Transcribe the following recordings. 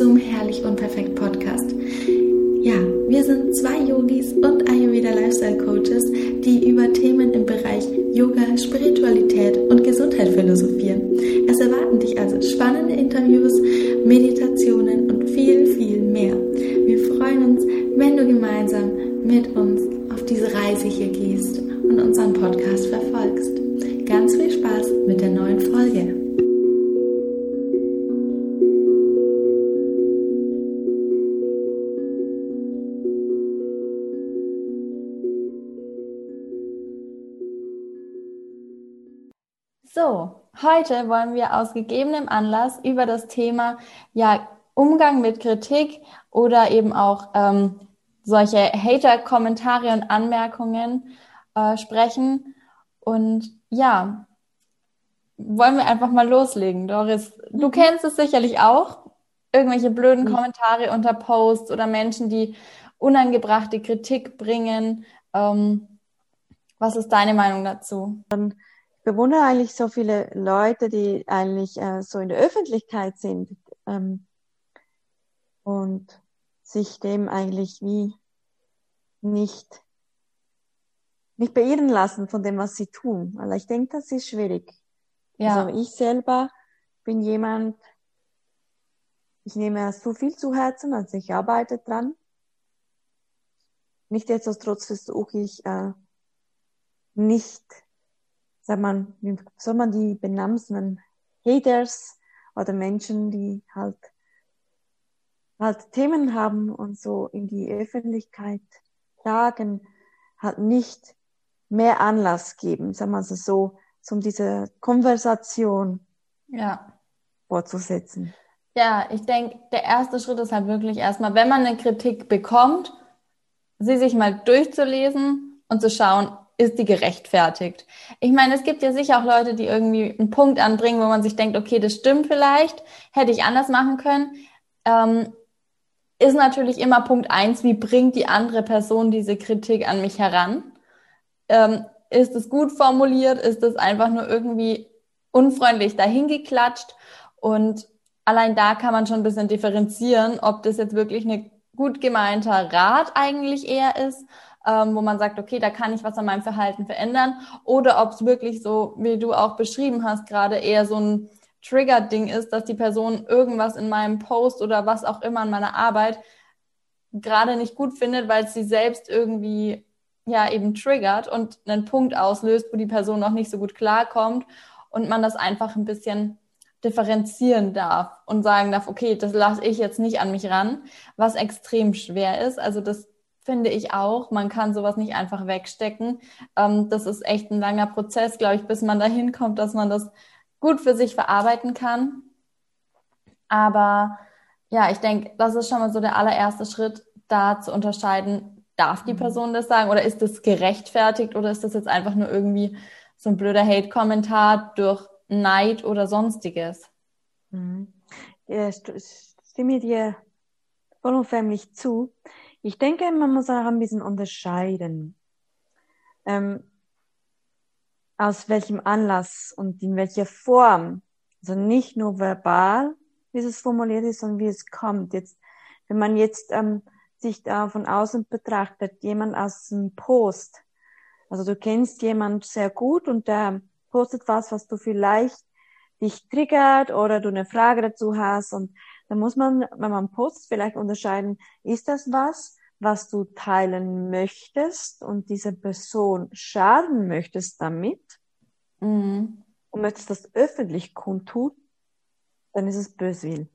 zum Herrlich und Perfekt Podcast. Ja, wir sind zwei Yogis und Ayurveda Lifestyle Coaches, die über Themen So, heute wollen wir aus gegebenem Anlass über das Thema ja, Umgang mit Kritik oder eben auch ähm, solche Hater-Kommentare und Anmerkungen äh, sprechen. Und ja, wollen wir einfach mal loslegen, Doris. Du mhm. kennst es sicherlich auch. Irgendwelche blöden mhm. Kommentare unter Posts oder Menschen, die unangebrachte Kritik bringen. Ähm, was ist deine Meinung dazu? Dann bewundere eigentlich so viele Leute, die eigentlich äh, so in der Öffentlichkeit sind ähm, und sich dem eigentlich wie nicht nicht beirren lassen von dem, was sie tun. Weil ich denke, das ist schwierig. Ja. Also ich selber bin jemand, ich nehme so viel zu Herzen, also ich arbeite dran. Nicht jetzt trotz versuche ich äh, nicht sagt man, wie soll man die benennen? Haters oder Menschen, die halt, halt Themen haben und so in die Öffentlichkeit tragen, halt nicht mehr Anlass geben, sagen wir es so, um diese Konversation ja. fortzusetzen. Ja, ich denke, der erste Schritt ist halt wirklich erstmal, wenn man eine Kritik bekommt, sie sich mal durchzulesen und zu schauen, ist die gerechtfertigt? Ich meine, es gibt ja sicher auch Leute, die irgendwie einen Punkt anbringen, wo man sich denkt, okay, das stimmt vielleicht, hätte ich anders machen können. Ähm, ist natürlich immer Punkt eins, wie bringt die andere Person diese Kritik an mich heran? Ähm, ist es gut formuliert? Ist es einfach nur irgendwie unfreundlich dahingeklatscht? Und allein da kann man schon ein bisschen differenzieren, ob das jetzt wirklich ein gut gemeinter Rat eigentlich eher ist ähm, wo man sagt, okay, da kann ich was an meinem Verhalten verändern, oder ob es wirklich so, wie du auch beschrieben hast, gerade eher so ein Trigger-Ding ist, dass die Person irgendwas in meinem Post oder was auch immer in meiner Arbeit gerade nicht gut findet, weil sie selbst irgendwie ja eben triggert und einen Punkt auslöst, wo die Person noch nicht so gut klarkommt und man das einfach ein bisschen differenzieren darf und sagen darf, okay, das lasse ich jetzt nicht an mich ran, was extrem schwer ist. Also das finde ich auch. Man kann sowas nicht einfach wegstecken. Ähm, das ist echt ein langer Prozess, glaube ich, bis man dahin kommt, dass man das gut für sich verarbeiten kann. Aber ja, ich denke, das ist schon mal so der allererste Schritt, da zu unterscheiden, darf die mhm. Person das sagen oder ist das gerechtfertigt oder ist das jetzt einfach nur irgendwie so ein blöder Hate-Kommentar durch Neid oder sonstiges? Mhm. Ja, stimme dir vollumfänglich zu. Ich denke, man muss auch ein bisschen unterscheiden, ähm, aus welchem Anlass und in welcher Form. Also nicht nur verbal, wie es formuliert ist, sondern wie es kommt. Jetzt, wenn man jetzt ähm, sich da von außen betrachtet, jemand aus dem Post, also du kennst jemand sehr gut und der postet was, was du vielleicht dich triggert oder du eine Frage dazu hast und da muss man, wenn man postet, vielleicht unterscheiden, ist das was, was du teilen möchtest und diese Person schaden möchtest damit mhm. und möchtest das öffentlich kundtun, dann ist es Böswill.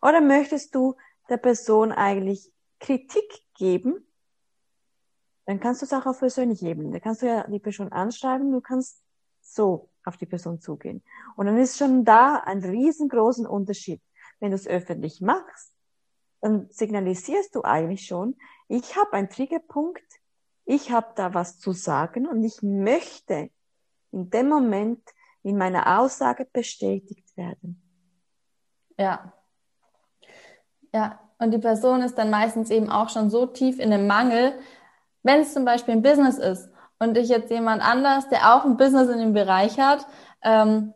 Oder möchtest du der Person eigentlich Kritik geben, dann kannst du es auch auf persönliche Ebene. Da kannst du ja die Person anschreiben, du kannst so auf die Person zugehen. Und dann ist schon da ein riesengroßen Unterschied wenn du es öffentlich machst, dann signalisierst du eigentlich schon, ich habe einen Triggerpunkt, ich habe da was zu sagen und ich möchte in dem Moment in meiner Aussage bestätigt werden. Ja. Ja, und die Person ist dann meistens eben auch schon so tief in dem Mangel, wenn es zum Beispiel ein Business ist und ich jetzt jemand anders, der auch ein Business in dem Bereich hat, ähm,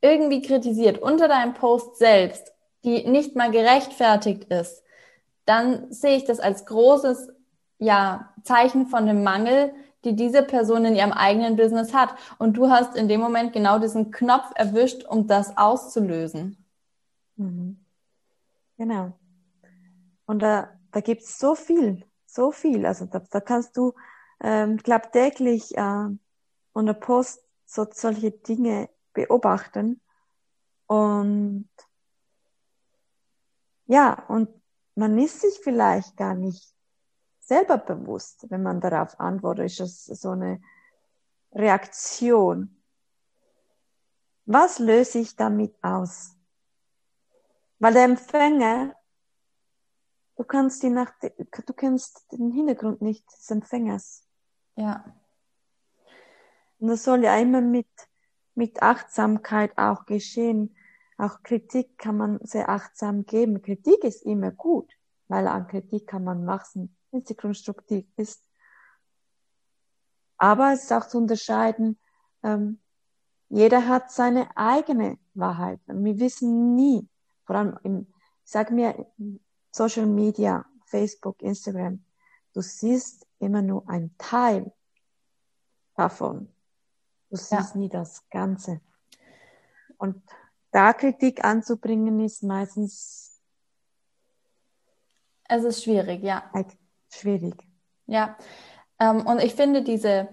irgendwie kritisiert unter deinem Post selbst die nicht mal gerechtfertigt ist, dann sehe ich das als großes ja, Zeichen von dem Mangel, die diese Person in ihrem eigenen Business hat. Und du hast in dem Moment genau diesen Knopf erwischt, um das auszulösen. Mhm. Genau. Und da, da gibt es so viel, so viel. Also da, da kannst du, ähm, glaube täglich äh, unter Post so, solche Dinge beobachten. Und ja, und man ist sich vielleicht gar nicht selber bewusst, wenn man darauf antwortet, ist das so eine Reaktion. Was löse ich damit aus? Weil der Empfänger, du kannst die nach, du kennst den Hintergrund nicht des Empfängers. Ja. Und das soll ja immer mit, mit Achtsamkeit auch geschehen. Auch Kritik kann man sehr achtsam geben. Kritik ist immer gut, weil an Kritik kann man wachsen wenn sie konstruktiv ist. Aber es ist auch zu unterscheiden, ähm, jeder hat seine eigene Wahrheit. Wir wissen nie, vor allem im, sag mir, Social Media, Facebook, Instagram, du siehst immer nur ein Teil davon. Du siehst ja. nie das Ganze. Und da Kritik anzubringen ist meistens. Es ist schwierig, ja schwierig. Ja, ähm, und ich finde diese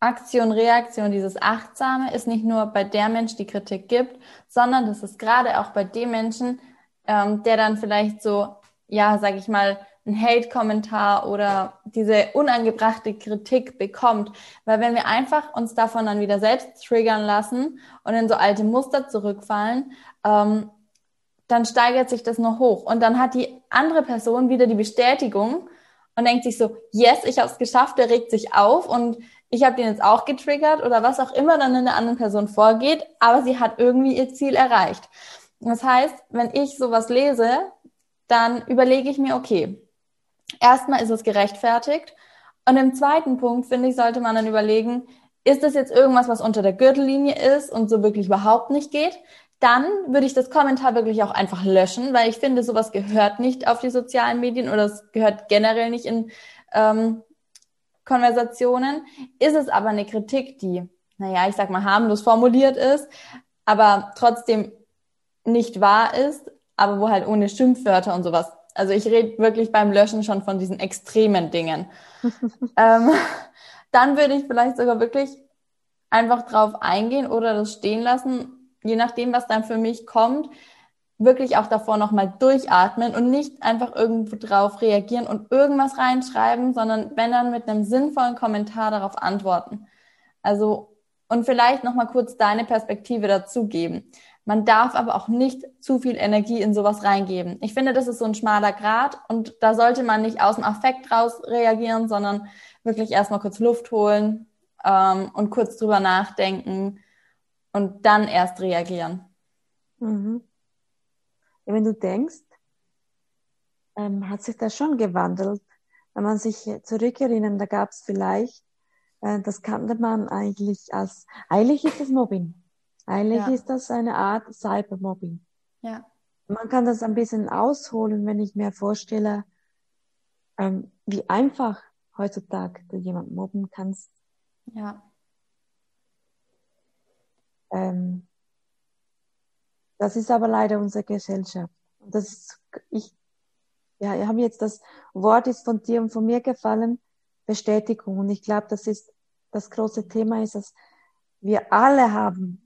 Aktion, Reaktion, dieses Achtsame ist nicht nur bei der Mensch, die Kritik gibt, sondern das ist gerade auch bei dem Menschen, ähm, der dann vielleicht so, ja, sag ich mal, ein Hate-Kommentar oder diese unangebrachte Kritik bekommt. Weil wenn wir einfach uns davon dann wieder selbst triggern lassen und in so alte Muster zurückfallen, ähm, dann steigert sich das noch hoch. Und dann hat die andere Person wieder die Bestätigung, und denkt sich so, yes, ich habe es geschafft, der regt sich auf und ich habe den jetzt auch getriggert oder was auch immer dann in der anderen Person vorgeht, aber sie hat irgendwie ihr Ziel erreicht. Das heißt, wenn ich sowas lese, dann überlege ich mir, okay, erstmal ist es gerechtfertigt und im zweiten Punkt, finde ich, sollte man dann überlegen, ist das jetzt irgendwas, was unter der Gürtellinie ist und so wirklich überhaupt nicht geht? dann würde ich das Kommentar wirklich auch einfach löschen, weil ich finde, sowas gehört nicht auf die sozialen Medien oder es gehört generell nicht in ähm, Konversationen. Ist es aber eine Kritik, die, naja, ich sag mal, harmlos formuliert ist, aber trotzdem nicht wahr ist, aber wo halt ohne Schimpfwörter und sowas. Also ich rede wirklich beim Löschen schon von diesen extremen Dingen. ähm, dann würde ich vielleicht sogar wirklich einfach drauf eingehen oder das stehen lassen je nachdem, was dann für mich kommt, wirklich auch davor nochmal durchatmen und nicht einfach irgendwo drauf reagieren und irgendwas reinschreiben, sondern wenn dann mit einem sinnvollen Kommentar darauf antworten. Also, und vielleicht nochmal kurz deine Perspektive dazugeben. Man darf aber auch nicht zu viel Energie in sowas reingeben. Ich finde, das ist so ein schmaler Grad und da sollte man nicht aus dem Affekt raus reagieren, sondern wirklich erstmal kurz Luft holen ähm, und kurz drüber nachdenken und dann erst reagieren. Mhm. Wenn du denkst, ähm, hat sich das schon gewandelt. Wenn man sich zurückerinnert, da gab es vielleicht, äh, das kannte man eigentlich als, eigentlich ist das Mobbing. Eigentlich ja. ist das eine Art Cybermobbing. Ja. Man kann das ein bisschen ausholen, wenn ich mir vorstelle, ähm, wie einfach heutzutage du jemanden mobben kannst. Ja. Ähm, das ist aber leider unsere Gesellschaft. Und das ist, ich, ja, ich habe jetzt das Wort ist von dir und von mir gefallen, Bestätigung. Und ich glaube, das ist das große Thema ist, dass wir alle haben,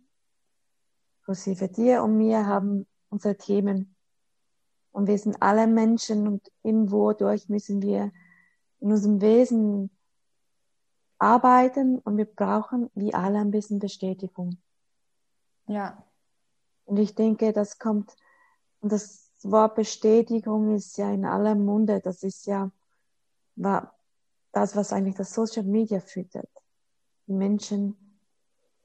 inklusive dir und mir, haben unsere Themen. Und wir sind alle Menschen und irgendwo durch müssen wir in unserem Wesen arbeiten und wir brauchen wie alle ein bisschen Bestätigung. Ja. Und ich denke, das kommt, und das Wort Bestätigung ist ja in aller Munde, das ist ja war das, was eigentlich das Social Media füttert. Die Menschen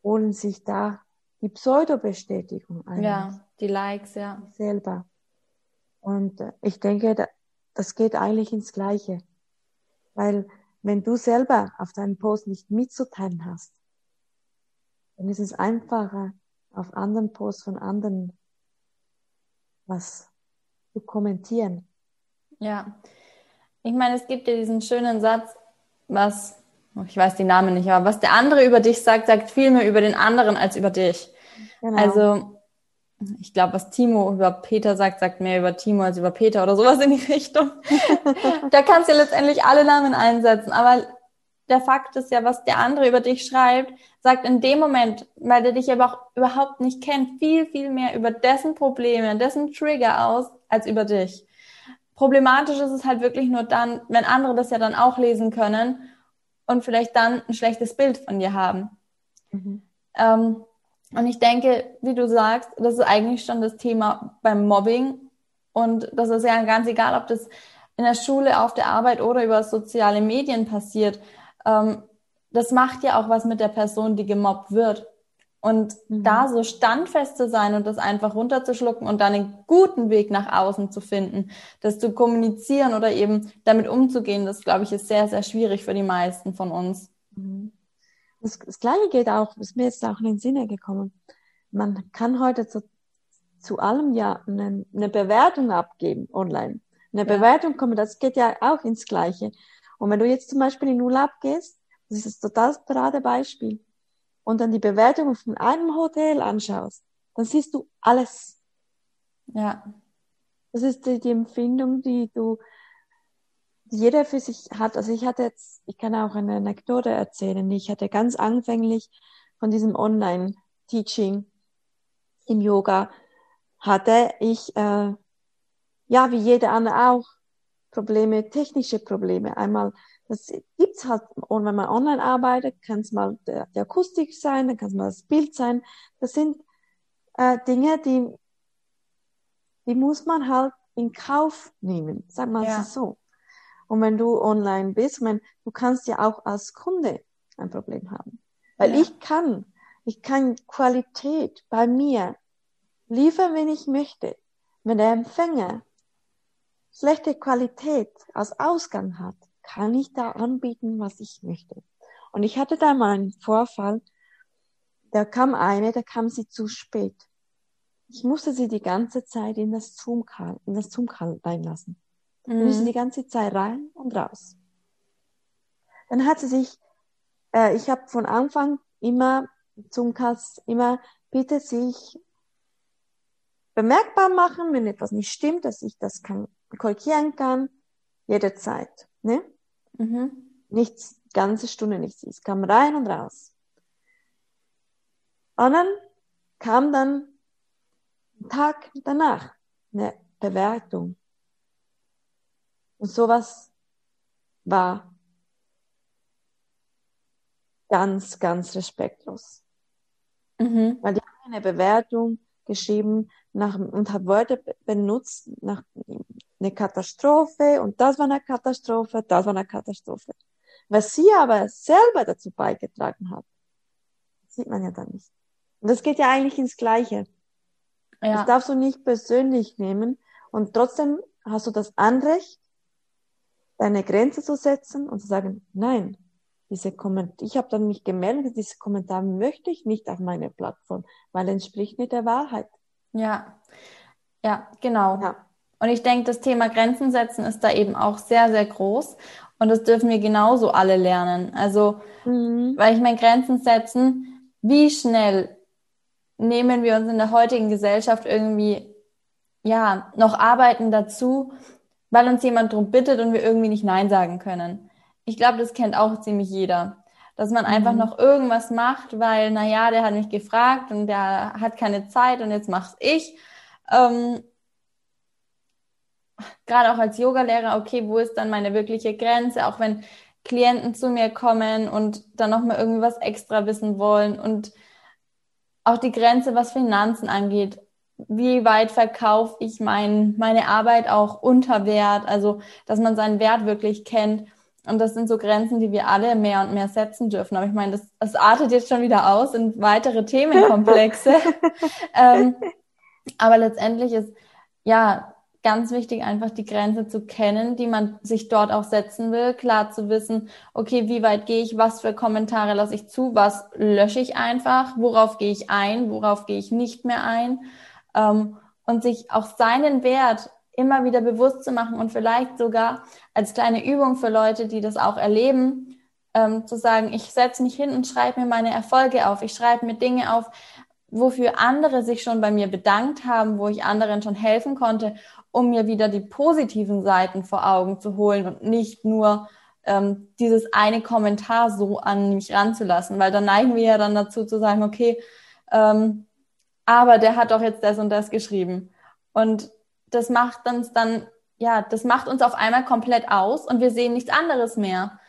holen sich da die Pseudo-Bestätigung ein. Ja, die Likes, ja. Selber. Und äh, ich denke, das geht eigentlich ins Gleiche. Weil wenn du selber auf deinem Post nicht mitzuteilen hast, dann ist es einfacher, auf anderen Posts von anderen was zu kommentieren. Ja. Ich meine, es gibt ja diesen schönen Satz, was, ich weiß die Namen nicht, aber was der andere über dich sagt, sagt viel mehr über den anderen als über dich. Genau. Also, ich glaube, was Timo über Peter sagt, sagt mehr über Timo als über Peter oder sowas in die Richtung. da kannst du letztendlich alle Namen einsetzen, aber der Fakt ist ja, was der andere über dich schreibt, sagt in dem Moment, weil der dich aber auch überhaupt nicht kennt, viel, viel mehr über dessen Probleme, dessen Trigger aus, als über dich. Problematisch ist es halt wirklich nur dann, wenn andere das ja dann auch lesen können und vielleicht dann ein schlechtes Bild von dir haben. Mhm. Ähm, und ich denke, wie du sagst, das ist eigentlich schon das Thema beim Mobbing. Und das ist ja ganz egal, ob das in der Schule, auf der Arbeit oder über soziale Medien passiert. Ähm, das macht ja auch was mit der Person, die gemobbt wird. Und mhm. da so standfest zu sein und das einfach runterzuschlucken und dann einen guten Weg nach außen zu finden, das zu kommunizieren oder eben damit umzugehen, das glaube ich ist sehr, sehr schwierig für die meisten von uns. Mhm. Das, das Gleiche geht auch, ist mir jetzt auch in den Sinne gekommen. Man kann heute zu, zu allem ja eine, eine Bewertung abgeben online. Eine ja. Bewertung kommen, das geht ja auch ins Gleiche. Und wenn du jetzt zum Beispiel in Urlaub gehst, das ist das total parade Beispiel, und dann die Bewertung von einem Hotel anschaust, dann siehst du alles. Ja. Das ist die, die Empfindung, die du, die jeder für sich hat. Also ich hatte jetzt, ich kann auch eine Anekdote erzählen. Ich hatte ganz anfänglich von diesem Online-Teaching im Yoga, hatte ich, äh, ja, wie jeder andere auch, Probleme, technische Probleme. Einmal, das gibt's halt, und wenn man online arbeitet, kann es mal der Akustik sein, dann kann es mal das Bild sein. Das sind äh, Dinge, die, die muss man halt in Kauf nehmen, sag mal ja. so. Und wenn du online bist, mein, du kannst ja auch als Kunde ein Problem haben. Weil ja. ich kann, ich kann Qualität bei mir liefern, wenn ich möchte. Wenn der Empfänger schlechte Qualität als Ausgang hat, kann ich da anbieten, was ich möchte. Und ich hatte da mal einen Vorfall, da kam eine, da kam sie zu spät. Ich musste sie die ganze Zeit in das Zoom-Call, in das Zoom-Call reinlassen. Mhm. Ich die ganze Zeit rein und raus. Dann hat sie sich, äh, ich habe von Anfang immer Zoom-Calls immer, bitte sich bemerkbar machen, wenn etwas nicht stimmt, dass ich das kann korrigieren kann, jederzeit. Ne? Mhm. Nichts, ganze Stunde nichts. Es kam rein und raus. Und dann kam dann ein Tag danach eine Bewertung. Und sowas war ganz, ganz respektlos. Mhm. Weil die haben eine Bewertung geschrieben nach, und hat Wörter benutzt nach eine Katastrophe und das war eine Katastrophe, das war eine Katastrophe. Was sie aber selber dazu beigetragen hat, sieht man ja dann nicht. Und das geht ja eigentlich ins Gleiche. Ja. Das darfst du nicht persönlich nehmen und trotzdem hast du das Anrecht, deine Grenze zu setzen und zu sagen, nein, diese Kommentar, ich habe dann mich gemeldet, diese Kommentar möchte ich nicht auf meine Plattform, weil entspricht nicht der Wahrheit. Ja, ja, genau. Ja. Und ich denke, das Thema Grenzen setzen ist da eben auch sehr, sehr groß. Und das dürfen wir genauso alle lernen. Also, mhm. weil ich meine, Grenzen setzen, wie schnell nehmen wir uns in der heutigen Gesellschaft irgendwie, ja, noch Arbeiten dazu, weil uns jemand drum bittet und wir irgendwie nicht Nein sagen können. Ich glaube, das kennt auch ziemlich jeder. Dass man einfach mhm. noch irgendwas macht, weil, na ja, der hat mich gefragt und der hat keine Zeit und jetzt mach's ich. Ähm, gerade auch als Yogalehrer, okay, wo ist dann meine wirkliche Grenze, auch wenn Klienten zu mir kommen und dann nochmal irgendwie was extra wissen wollen und auch die Grenze, was Finanzen angeht. Wie weit verkaufe ich mein, meine Arbeit auch unter Wert? Also, dass man seinen Wert wirklich kennt. Und das sind so Grenzen, die wir alle mehr und mehr setzen dürfen. Aber ich meine, das, das artet jetzt schon wieder aus in weitere Themenkomplexe. ähm, aber letztendlich ist, ja, ganz wichtig, einfach die Grenze zu kennen, die man sich dort auch setzen will, klar zu wissen, okay, wie weit gehe ich, was für Kommentare lasse ich zu, was lösche ich einfach, worauf gehe ich ein, worauf gehe ich nicht mehr ein. Ähm, und sich auch seinen Wert immer wieder bewusst zu machen und vielleicht sogar als kleine Übung für Leute, die das auch erleben, ähm, zu sagen, ich setze mich hin und schreibe mir meine Erfolge auf. Ich schreibe mir Dinge auf, wofür andere sich schon bei mir bedankt haben, wo ich anderen schon helfen konnte, um mir wieder die positiven Seiten vor Augen zu holen und nicht nur ähm, dieses eine Kommentar so an mich ranzulassen, weil dann neigen wir ja dann dazu zu sagen, okay, ähm, aber der hat doch jetzt das und das geschrieben. Und das macht uns dann, ja, das macht uns auf einmal komplett aus und wir sehen nichts anderes mehr.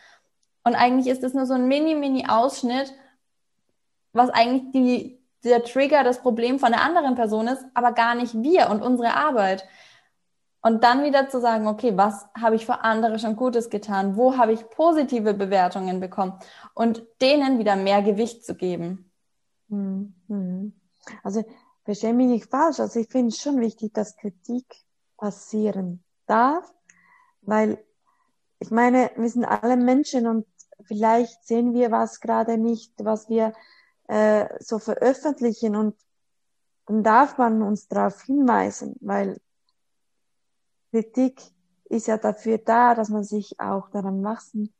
Und eigentlich ist es nur so ein mini, mini Ausschnitt, was eigentlich die, der Trigger, das Problem von der anderen Person ist, aber gar nicht wir und unsere Arbeit. Und dann wieder zu sagen, okay, was habe ich für andere schon Gutes getan? Wo habe ich positive Bewertungen bekommen? Und denen wieder mehr Gewicht zu geben. Mhm. Also, verstehe mich nicht falsch. Also, ich finde es schon wichtig, dass Kritik passieren darf, weil ich meine, wir sind alle Menschen und vielleicht sehen wir was gerade nicht, was wir äh, so veröffentlichen und dann darf man uns darauf hinweisen, weil Kritik ist ja dafür da, dass man sich auch daran wachsen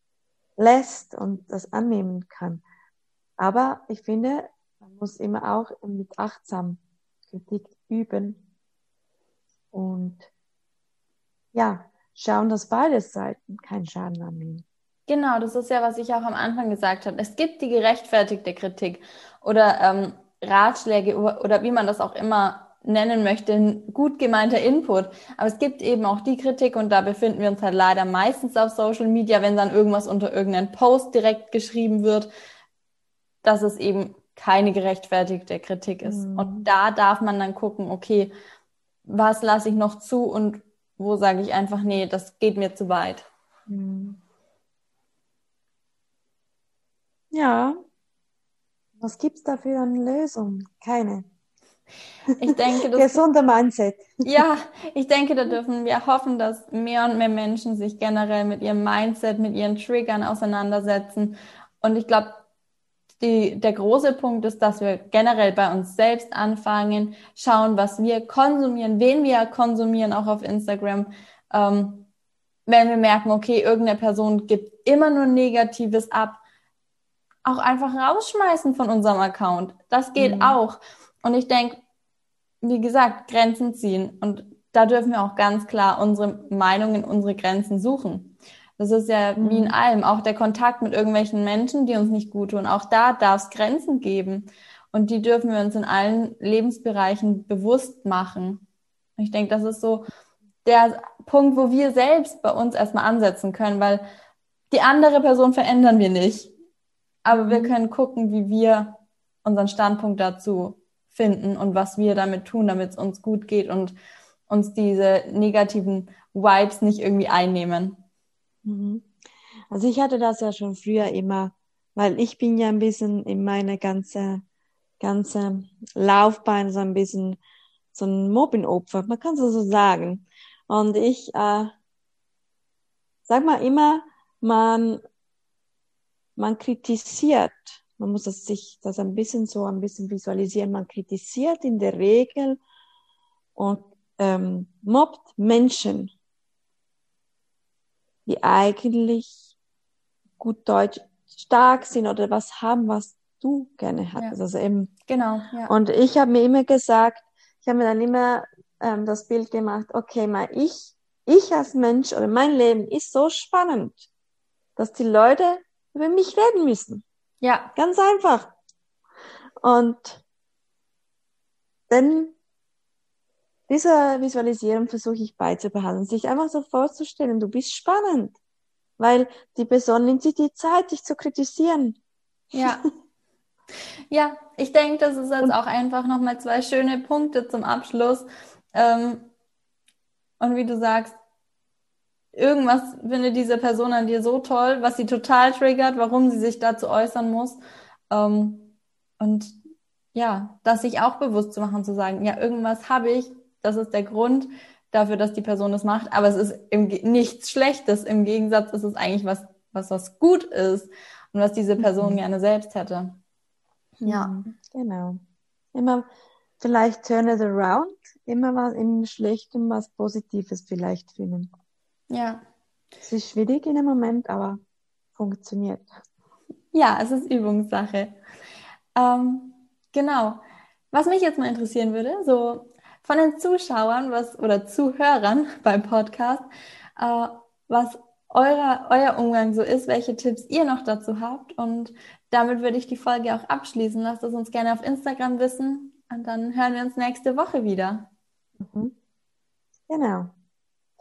lässt und das annehmen kann. Aber ich finde, man muss immer auch mit achtsam Kritik üben und ja, schauen, dass beide Seiten keinen Schaden annehmen. Genau, das ist ja, was ich auch am Anfang gesagt habe. Es gibt die gerechtfertigte Kritik oder ähm, Ratschläge oder wie man das auch immer nennen möchte, ein gut gemeinter Input. Aber es gibt eben auch die Kritik und da befinden wir uns halt leider meistens auf Social Media, wenn dann irgendwas unter irgendeinen Post direkt geschrieben wird, dass es eben keine gerechtfertigte Kritik ist. Mhm. Und da darf man dann gucken, okay, was lasse ich noch zu und wo sage ich einfach, nee, das geht mir zu weit. Mhm. Ja. Was gibt's da für eine Lösung? Keine. Ich denke, das gesunde Mindset. Ja, ich denke, da dürfen wir hoffen, dass mehr und mehr Menschen sich generell mit ihrem Mindset, mit ihren Triggern auseinandersetzen. Und ich glaube, die, der große Punkt ist, dass wir generell bei uns selbst anfangen, schauen, was wir konsumieren, wen wir konsumieren, auch auf Instagram. Ähm, wenn wir merken, okay, irgendeine Person gibt immer nur Negatives ab, auch einfach rausschmeißen von unserem Account. Das geht mhm. auch. Und ich denke, wie gesagt, Grenzen ziehen. Und da dürfen wir auch ganz klar unsere Meinungen, unsere Grenzen suchen. Das ist ja mhm. wie in allem, auch der Kontakt mit irgendwelchen Menschen, die uns nicht gut tun. Auch da darf es Grenzen geben. Und die dürfen wir uns in allen Lebensbereichen bewusst machen. Ich denke, das ist so der Punkt, wo wir selbst bei uns erstmal ansetzen können, weil die andere Person verändern wir nicht. Aber wir mhm. können gucken, wie wir unseren Standpunkt dazu finden und was wir damit tun, damit es uns gut geht und uns diese negativen Vibes nicht irgendwie einnehmen. Mhm. Also ich hatte das ja schon früher immer, weil ich bin ja ein bisschen in meine ganze, ganze Laufbahn so ein bisschen so ein Mobbing-Opfer, man kann es so sagen. Und ich äh, sag mal immer, man man kritisiert, man muss das sich das ein bisschen so ein bisschen visualisieren, man kritisiert in der Regel und ähm, mobbt Menschen, die eigentlich gut Deutsch stark sind oder was haben, was du gerne hattest. Ja. Also eben, genau. Ja. Und ich habe mir immer gesagt, ich habe mir dann immer ähm, das Bild gemacht, okay, mal ich, ich als Mensch oder mein Leben ist so spannend, dass die Leute über mich reden müssen. Ja. Ganz einfach. Und dann diese Visualisierung versuche ich beizubehalten, sich einfach so vorzustellen, du bist spannend, weil die Person nimmt sich die Zeit, dich zu kritisieren. Ja. Ja, ich denke, das ist jetzt auch einfach nochmal zwei schöne Punkte zum Abschluss. Ähm, und wie du sagst, irgendwas findet diese Person an dir so toll, was sie total triggert, warum sie sich dazu äußern muss. Ähm, und ja, das sich auch bewusst zu machen, zu sagen, ja, irgendwas habe ich, das ist der Grund dafür, dass die Person das macht, aber es ist im, nichts Schlechtes. Im Gegensatz ist es eigentlich was, was was gut ist und was diese Person mhm. gerne selbst hätte. Ja. Mhm, genau. Immer vielleicht turn it around, immer was im Schlechten was Positives vielleicht finden. Ja. Es ist schwierig in dem Moment, aber funktioniert. Ja, es ist Übungssache. Ähm, genau. Was mich jetzt mal interessieren würde, so von den Zuschauern was oder Zuhörern beim Podcast, äh, was euer, euer Umgang so ist, welche Tipps ihr noch dazu habt. Und damit würde ich die Folge auch abschließen. Lasst es uns gerne auf Instagram wissen und dann hören wir uns nächste Woche wieder. Mhm. Genau.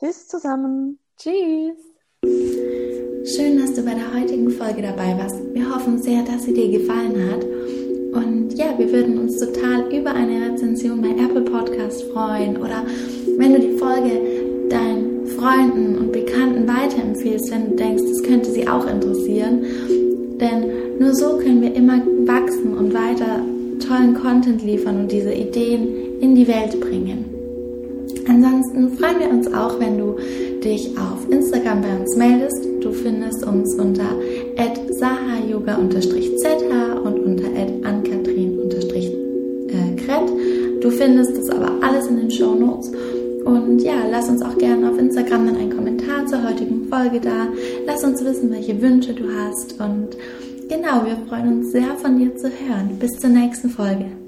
Tschüss zusammen. Tschüss. Schön, dass du bei der heutigen Folge dabei warst. Wir hoffen sehr, dass sie dir gefallen hat. Und ja, wir würden uns total über eine Rezension bei Apple Podcast freuen oder wenn du die Folge deinen Freunden und Bekannten weiterempfiehlst, wenn du denkst, das könnte sie auch interessieren. Denn nur so können wir immer wachsen und weiter tollen Content liefern und diese Ideen in die Welt bringen. Ansonsten freuen wir uns auch, wenn du dich auf Instagram bei uns meldest. Du findest uns unter sahayoga-zh und unter ankatrin-kret. Du findest das aber alles in den Show Notes. Und ja, lass uns auch gerne auf Instagram dann einen Kommentar zur heutigen Folge da. Lass uns wissen, welche Wünsche du hast. Und genau, wir freuen uns sehr von dir zu hören. Bis zur nächsten Folge.